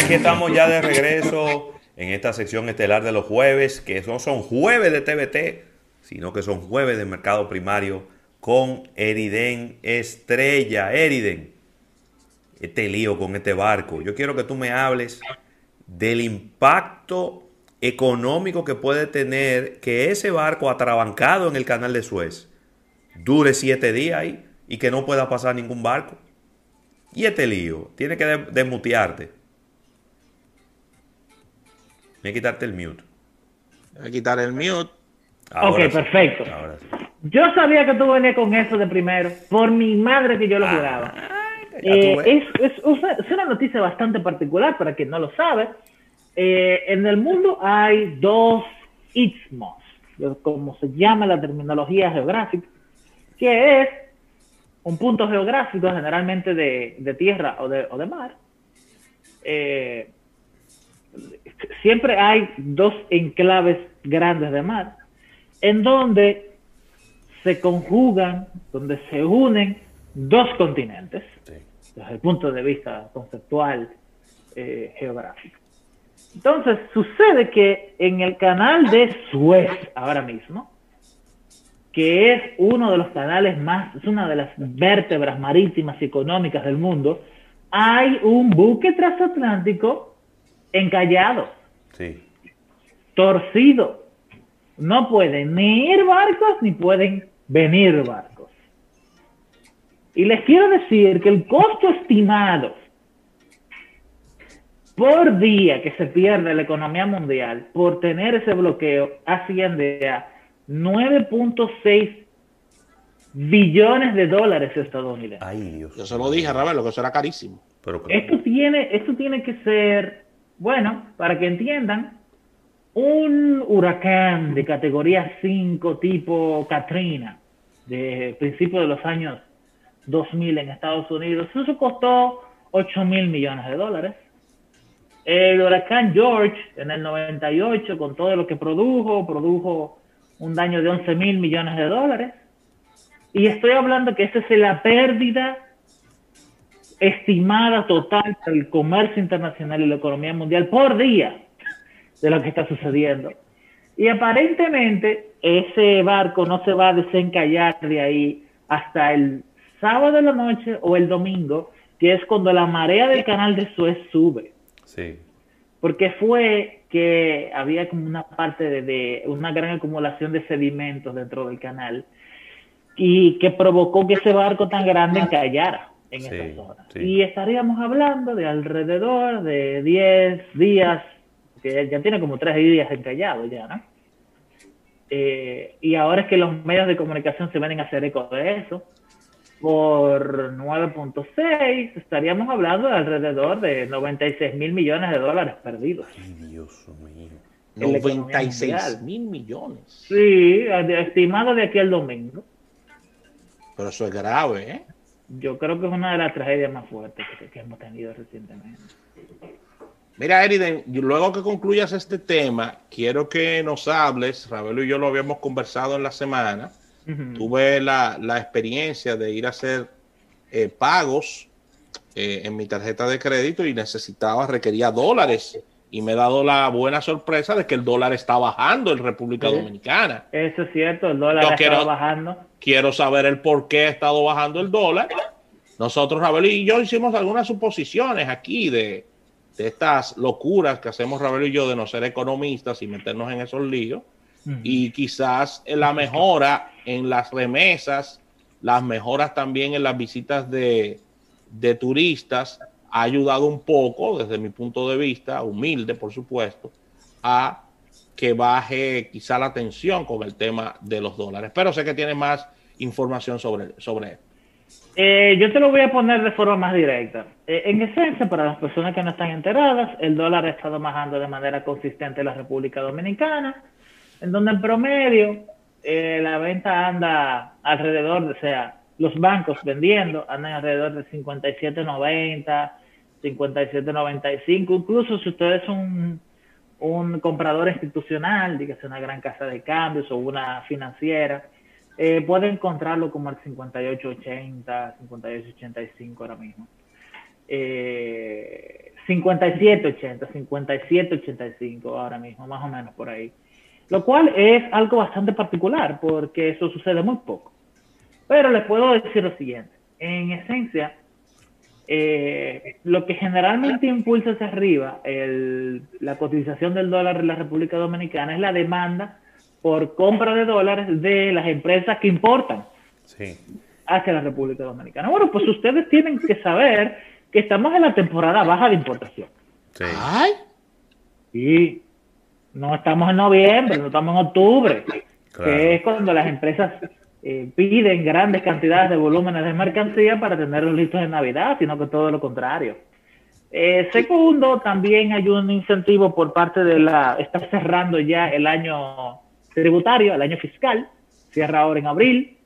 aquí estamos ya de regreso en esta sección estelar de los jueves, que no son jueves de TVT, sino que son jueves de mercado primario con Eriden Estrella. Eriden, este lío con este barco. Yo quiero que tú me hables del impacto económico que puede tener que ese barco atrabancado en el canal de Suez dure siete días ahí y que no pueda pasar ningún barco. Y este lío, tiene que desmutearte. Voy a quitarte el mute. Voy a quitar el mute. ok, perfecto. Yo sabía que tú venías con eso de primero. Por mi madre que yo lo ah, juraba. Eh, es, es, una noticia bastante particular para quien no lo sabe. Eh, en el mundo hay dos istmos, como se llama la terminología geográfica, que es un punto geográfico generalmente de, tierra o de, o de mar. Eh, siempre hay dos enclaves grandes de mar en donde se conjugan, donde se unen dos continentes, desde el punto de vista conceptual eh, geográfico. Entonces, sucede que en el canal de Suez, ahora mismo, que es uno de los canales más, es una de las vértebras marítimas y económicas del mundo, hay un buque transatlántico encallado, sí. torcido. No pueden ni ir barcos ni pueden venir barcos. Y les quiero decir que el costo estimado por día que se pierde la economía mundial por tener ese bloqueo asciende a 9.6 billones de dólares estadounidenses. Ay, Dios. Yo se lo dije, lo que eso era carísimo. esto, tiene, esto tiene que ser bueno, para que entiendan, un huracán de categoría 5 tipo Katrina de principios de los años 2000 en Estados Unidos, eso costó 8 mil millones de dólares. El huracán George en el 98, con todo lo que produjo, produjo un daño de 11 mil millones de dólares. Y estoy hablando que esa es la pérdida estimada total del comercio internacional y la economía mundial por día de lo que está sucediendo. Y aparentemente ese barco no se va a desencallar de ahí hasta el sábado de la noche o el domingo, que es cuando la marea del canal de Suez sube. Sí. Porque fue que había como una parte de, de una gran acumulación de sedimentos dentro del canal y que provocó que ese barco tan grande encallara en esa zona. Y estaríamos hablando de alrededor de 10 días, que ya tiene como 3 días encallado ya, ¿no? Eh, y ahora es que los medios de comunicación se vienen a hacer eco de eso. Por 9.6 estaríamos hablando de alrededor de 96 mil millones de dólares perdidos. Dios mío. 96 mil millones. Sí, estimado de aquí al domingo. Pero eso es grave, ¿eh? Yo creo que es una de las tragedias más fuertes que, hemos tenido recientemente. Mira, Eriden, luego que concluyas este tema, quiero que nos hables, Ravelo y yo lo habíamos conversado en la semana, tuve la, experiencia de ir a hacer eh, pagos eh, en mi tarjeta de crédito y necesitaba, requería dólares y me he dado la buena sorpresa de que el dólar está bajando en República Dominicana. Eso es cierto, el dólar está bajando. Quiero saber el por qué ha estado bajando el dólar. Nosotros, Rabel y yo hicimos algunas suposiciones aquí de, estas locuras que hacemos Rabel y yo de no ser economistas y meternos en esos líos. Y quizás la mejora en las remesas, las mejoras también en las visitas de, de turistas ha ayudado un poco, desde mi punto de vista, humilde por supuesto, a que baje quizá la tensión con el tema de los dólares. Pero sé que tiene más información sobre, sobre. Eh, yo te lo voy a poner de forma más directa. Eh, en esencia, para las personas que no están enteradas, el dólar ha estado bajando de manera consistente en la República Dominicana, en donde en promedio eh, la venta anda alrededor, de, o sea, los bancos vendiendo andan alrededor de 57.90, 57.95, incluso si ustedes son un comprador institucional, dígase una gran casa de cambios o una financiera, eh, puede encontrarlo como el 58.80, 58.85 ahora mismo. Eh, 57.80, 57.85 ahora mismo, más o menos por ahí. Lo cual es algo bastante particular porque eso sucede muy poco. Pero les puedo decir lo siguiente. En esencia, eh, lo que generalmente impulsa hacia arriba la cotización del dólar en la República Dominicana es la demanda por compra de dólares de las empresas que importan hacia la República Dominicana. Bueno, pues ustedes tienen que saber que estamos en la temporada baja de importación. Sí. Ay. Y no estamos en noviembre, no estamos en octubre, que es cuando las empresas eh, piden grandes cantidades de volúmenes de mercancía para tenerlos listos en Navidad, sino que todo lo contrario. Eh, segundo, también hay un incentivo por parte de la, está cerrando ya el año tributario, el año fiscal, cierra ahora en abril,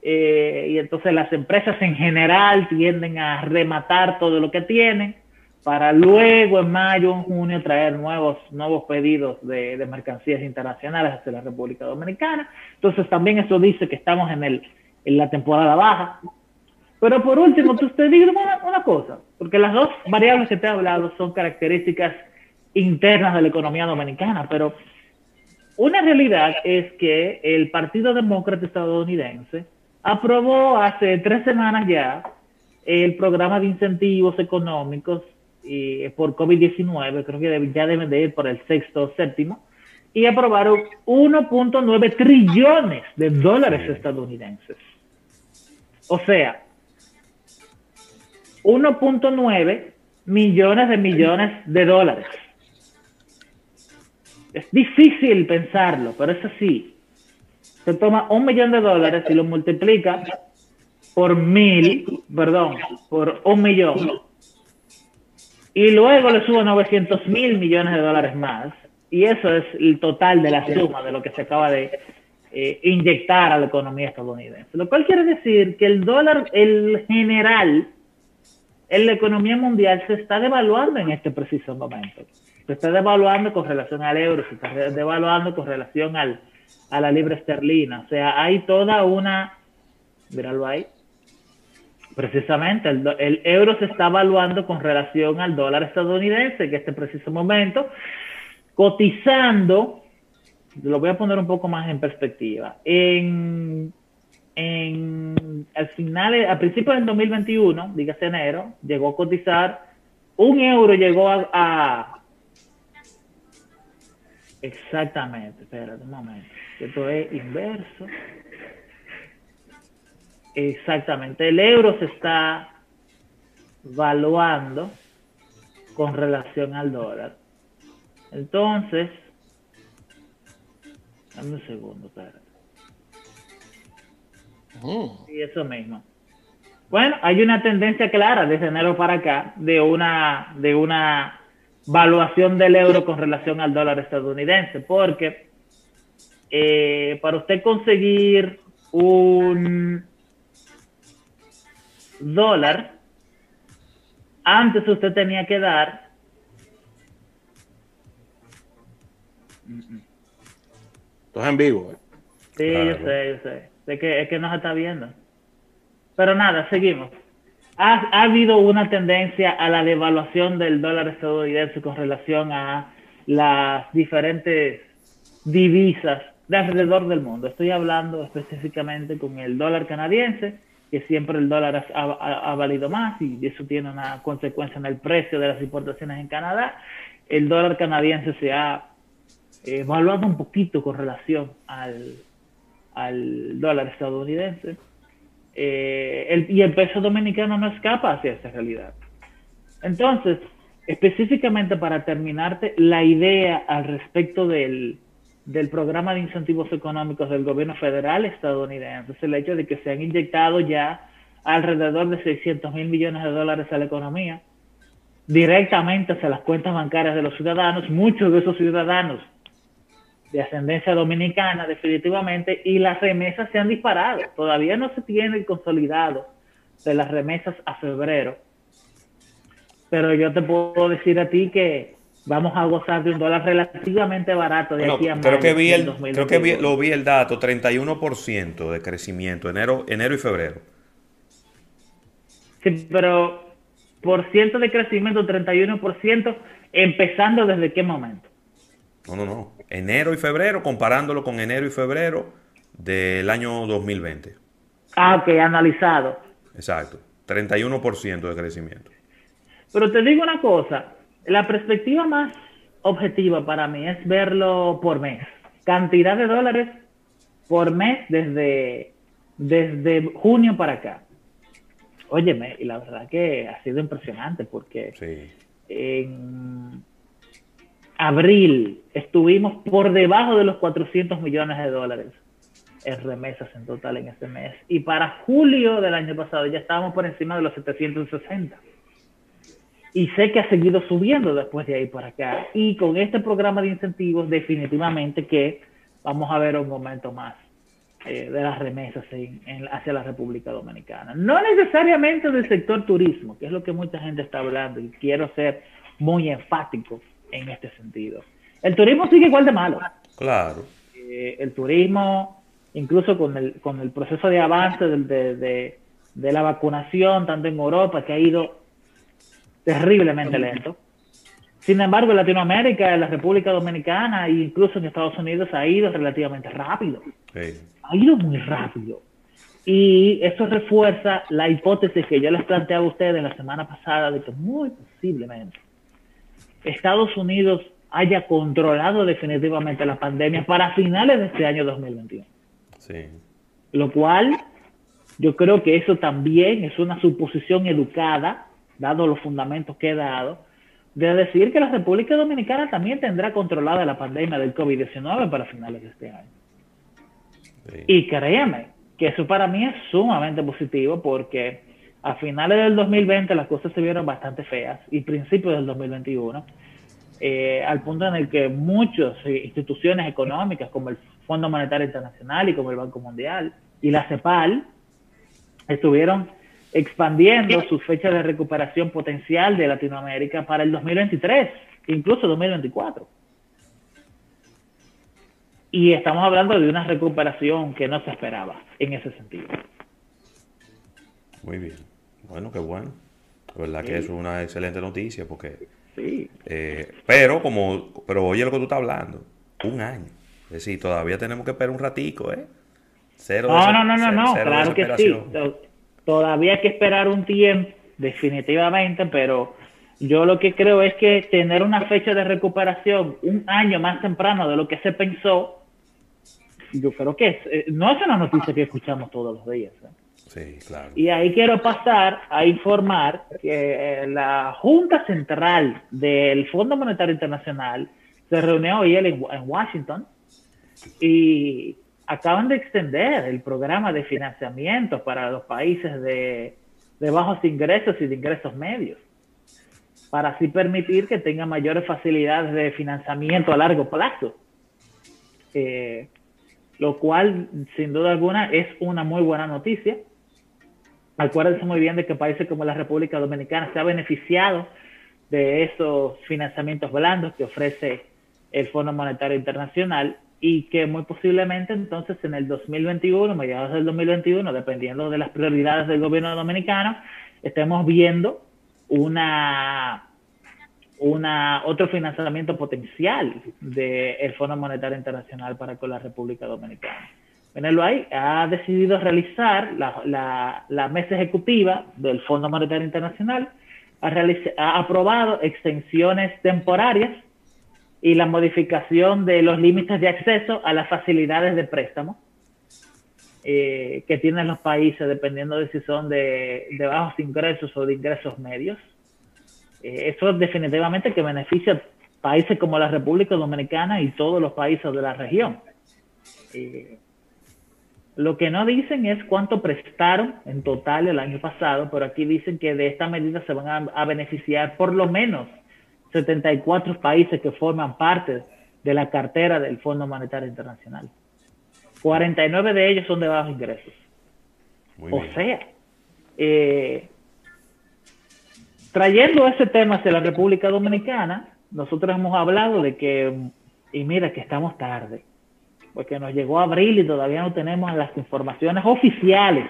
eh, y entonces las empresas en general tienden a rematar todo lo que tienen para luego en mayo o en junio traer nuevos, nuevos pedidos de, mercancías internacionales hacia la República Dominicana. Entonces también eso dice que estamos en, el, en la temporada baja. Pero por último, te digo una, una cosa, porque las dos variables que te he hablado son características internas de la economía dominicana, pero una realidad es que el Partido Demócrata estadounidense aprobó hace tres semanas ya el programa de incentivos económicos y por COVID-19, creo que ya deben de ir por el sexto o séptimo, y aprobaron 1.9 trillones de dólares estadounidenses. O sea, 1.9 millones de millones de dólares. Es difícil pensarlo, pero es así. Se toma un millón de dólares y lo multiplica por mil, perdón, por un millón y luego le subo 900 mil millones de dólares más. Y eso es el total de la suma de lo que se acaba de eh, inyectar a la economía estadounidense. Lo cual quiere decir que el dólar, el general, en la economía mundial se está devaluando en este preciso momento. Se está devaluando con relación al euro, se está devaluando con relación al, a la libra esterlina. O sea, hay toda una... Míralo ahí Precisamente, el, euro se está evaluando con relación al dólar estadounidense, que en este preciso momento, cotizando, lo voy a poner un poco más en perspectiva, en, en al final, a principios del 2021, dígase enero, llegó a cotizar, un euro llegó a, a exactamente, espérate un momento, esto es inverso. Exactamente, el euro se está valuando con relación al dólar. Entonces, dame un segundo, espérate. Oh. Y eso mismo. Bueno, hay una tendencia clara desde enero para acá de una, de una valuación del euro con relación al dólar estadounidense, porque eh, para usted conseguir un dólar, antes usted tenía que dar Estás en vivo. Eh. Sí, yo sé, yo sé. Es que, es que no se está viendo. Pero nada, seguimos. Ha, ha, habido una tendencia a la devaluación del dólar estadounidense con relación a las diferentes divisas de alrededor del mundo. Estoy hablando específicamente con el dólar canadiense que siempre el dólar ha, valido más y eso tiene una consecuencia en el precio de las importaciones en Canadá. El dólar canadiense se ha evaluado un poquito con relación al, dólar estadounidense. Eh, y el peso dominicano no escapa hacia esa realidad. Entonces, específicamente para terminarte la idea al respecto del, del programa de incentivos económicos del gobierno federal estadounidense. Es el hecho de que se han inyectado ya alrededor de 600 mil millones de dólares a la economía. Directamente hacia las cuentas bancarias de los ciudadanos, muchos de esos ciudadanos de ascendencia dominicana definitivamente, y las remesas se han disparado. Todavía no se tiene el consolidado de las remesas a febrero, pero yo te puedo decir a ti que vamos a gozar de un dólar relativamente barato de aquí a creo que vi el, Creo que lo vi el dato, 31% de crecimiento enero, enero y febrero. Sí, pero de crecimiento, 31%, empezando desde qué momento? No, no, no. Enero y febrero, comparándolo con enero y febrero del año 2020. Ah, ok, analizado. Exacto. 31% de crecimiento. Pero te digo una cosa, la perspectiva más objetiva para mí es verlo por mes. Cantidad de dólares por mes desde, desde junio para acá. Óyeme, y la verdad que ha sido impresionante porque en abril estuvimos por debajo de los 400 millones de dólares en remesas en total en este mes. Y para julio del año pasado ya estábamos por encima de los 760. Y sé que ha seguido subiendo después de ahí por acá. Y con este programa de incentivos definitivamente que vamos a ver un momento más eh, de las remesas hacia la República Dominicana. No necesariamente del sector turismo, que es lo que mucha gente está hablando y quiero ser muy enfático en este sentido. El turismo sigue igual de malo. Claro. Eh, el turismo incluso con el, con el proceso de avance de, de, la vacunación, tanto en Europa, que ha ido terriblemente lento. Sin embargo, en Latinoamérica, en la República Dominicana e incluso en Estados Unidos ha ido relativamente rápido. Ha ido muy rápido. Y eso refuerza la hipótesis que yo les planteaba a ustedes la semana pasada de que muy posiblemente Estados Unidos haya controlado definitivamente la pandemia para finales de este año 2021. Lo cual yo creo que eso también es una suposición educada, dado los fundamentos que he dado, de decir que la República Dominicana también tendrá controlada la pandemia del COVID-19 para finales de este año. Y créeme que eso para mí es sumamente positivo porque a finales del 2020 las cosas se vieron bastante feas y principios del 2021, eh, al punto en el que muchas instituciones económicas como el Fondo Monetario Internacional y como el Banco Mundial y la CEPAL estuvieron expandiendo sus fechas de recuperación potencial de Latinoamérica para el 2023, incluso 2024. Y estamos hablando de una recuperación que no se esperaba en ese sentido. Muy bien. Bueno, qué bueno. La verdad que es una excelente noticia porque... Sí. Eh, pero como... Pero oye lo que tú estás hablando. Un año. Es decir, todavía tenemos que esperar un ratico, ¿eh? Cero no, no, no, no, no, claro que sí. Todavía hay que esperar un tiempo, definitivamente, pero yo lo que creo es que tener una fecha de recuperación un año más temprano de lo que se pensó, yo creo que es, eh, no es una noticia que escuchamos todos los días. ¿eh? Sí, claro. Y ahí quiero pasar a informar que eh, la Junta Central del Fondo Monetario Internacional se reunió hoy en Washington y acaban de extender el programa de financiamiento para los países de, bajos ingresos y de ingresos medios, para así permitir que tengan mayores facilidades de financiamiento a largo plazo. Eh, lo cual, sin duda alguna, es una muy buena noticia. Acuérdense muy bien de que países como la República Dominicana se ha beneficiado de esos financiamientos blandos que ofrece el Fondo Monetario Internacional y que muy posiblemente entonces en el 2021, mediados del 2021, dependiendo de las prioridades del gobierno dominicano, estemos viendo una, una otro financiamiento potencial del Fondo Monetario Internacional para con la República Dominicana. Venelo ahí, ha decidido realizar la, la, mesa ejecutiva del Fondo Monetario Internacional, ha, ha aprobado extensiones temporarias y la modificación de los límites de acceso a las facilidades de préstamo eh, que tienen los países, dependiendo de si son de, bajos ingresos o de ingresos medios. Eh, eso definitivamente que beneficia países como la República Dominicana y todos los países de la región. Eh, lo que no dicen es cuánto prestaron en total el año pasado, pero aquí dicen que de esta medida se van a beneficiar por lo menos 74 países que forman parte de la cartera del Fondo Monetario Internacional. 49 de ellos son de bajos ingresos. o sea, eh, trayendo ese tema hacia la República Dominicana, nosotros hemos hablado de que, y mira que estamos tarde, porque nos llegó abril y todavía no tenemos las informaciones oficiales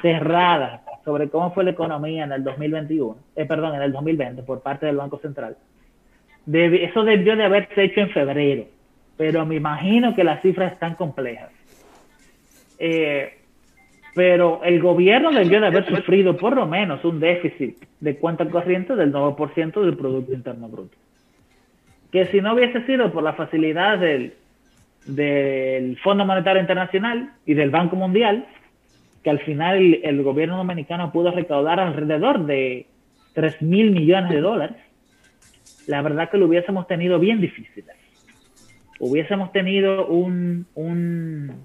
cerradas sobre cómo fue la economía en el 2021, eh, perdón, en el 2020 por parte del Banco Central. eso debió de haberse hecho en febrero, pero me imagino que las cifras están complejas. Eh, pero el gobierno debió de haber sufrido por lo menos un déficit de cuenta corriente del 9% del Producto Interno Bruto. Que si no hubiese sido por la facilidad del, del Fondo Monetario Internacional y del Banco Mundial, que al final el, gobierno dominicano pudo recaudar alrededor de 3 mil millones de dólares, la verdad que lo hubiésemos tenido bien difícil. Hubiésemos tenido un, un,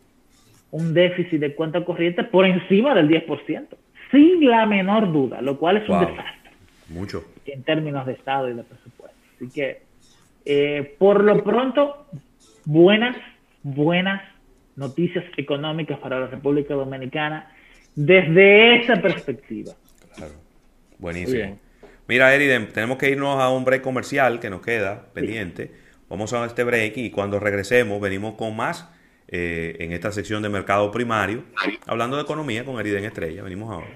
un déficit de cuenta corriente por encima del 10%, sin la menor duda, lo cual es un desastre. Mucho. En términos de Estado y de presupuesto. Así que, eh, por lo pronto, buenas, buenas noticias económicas para la República Dominicana desde esa perspectiva. Claro. Buenísimo. Mira, Eriden, tenemos que irnos a un break comercial que nos queda pendiente. Vamos a este break y cuando regresemos venimos con más eh, en esta sección de mercado primario, hablando de economía con Eriden Estrella. Venimos ahora.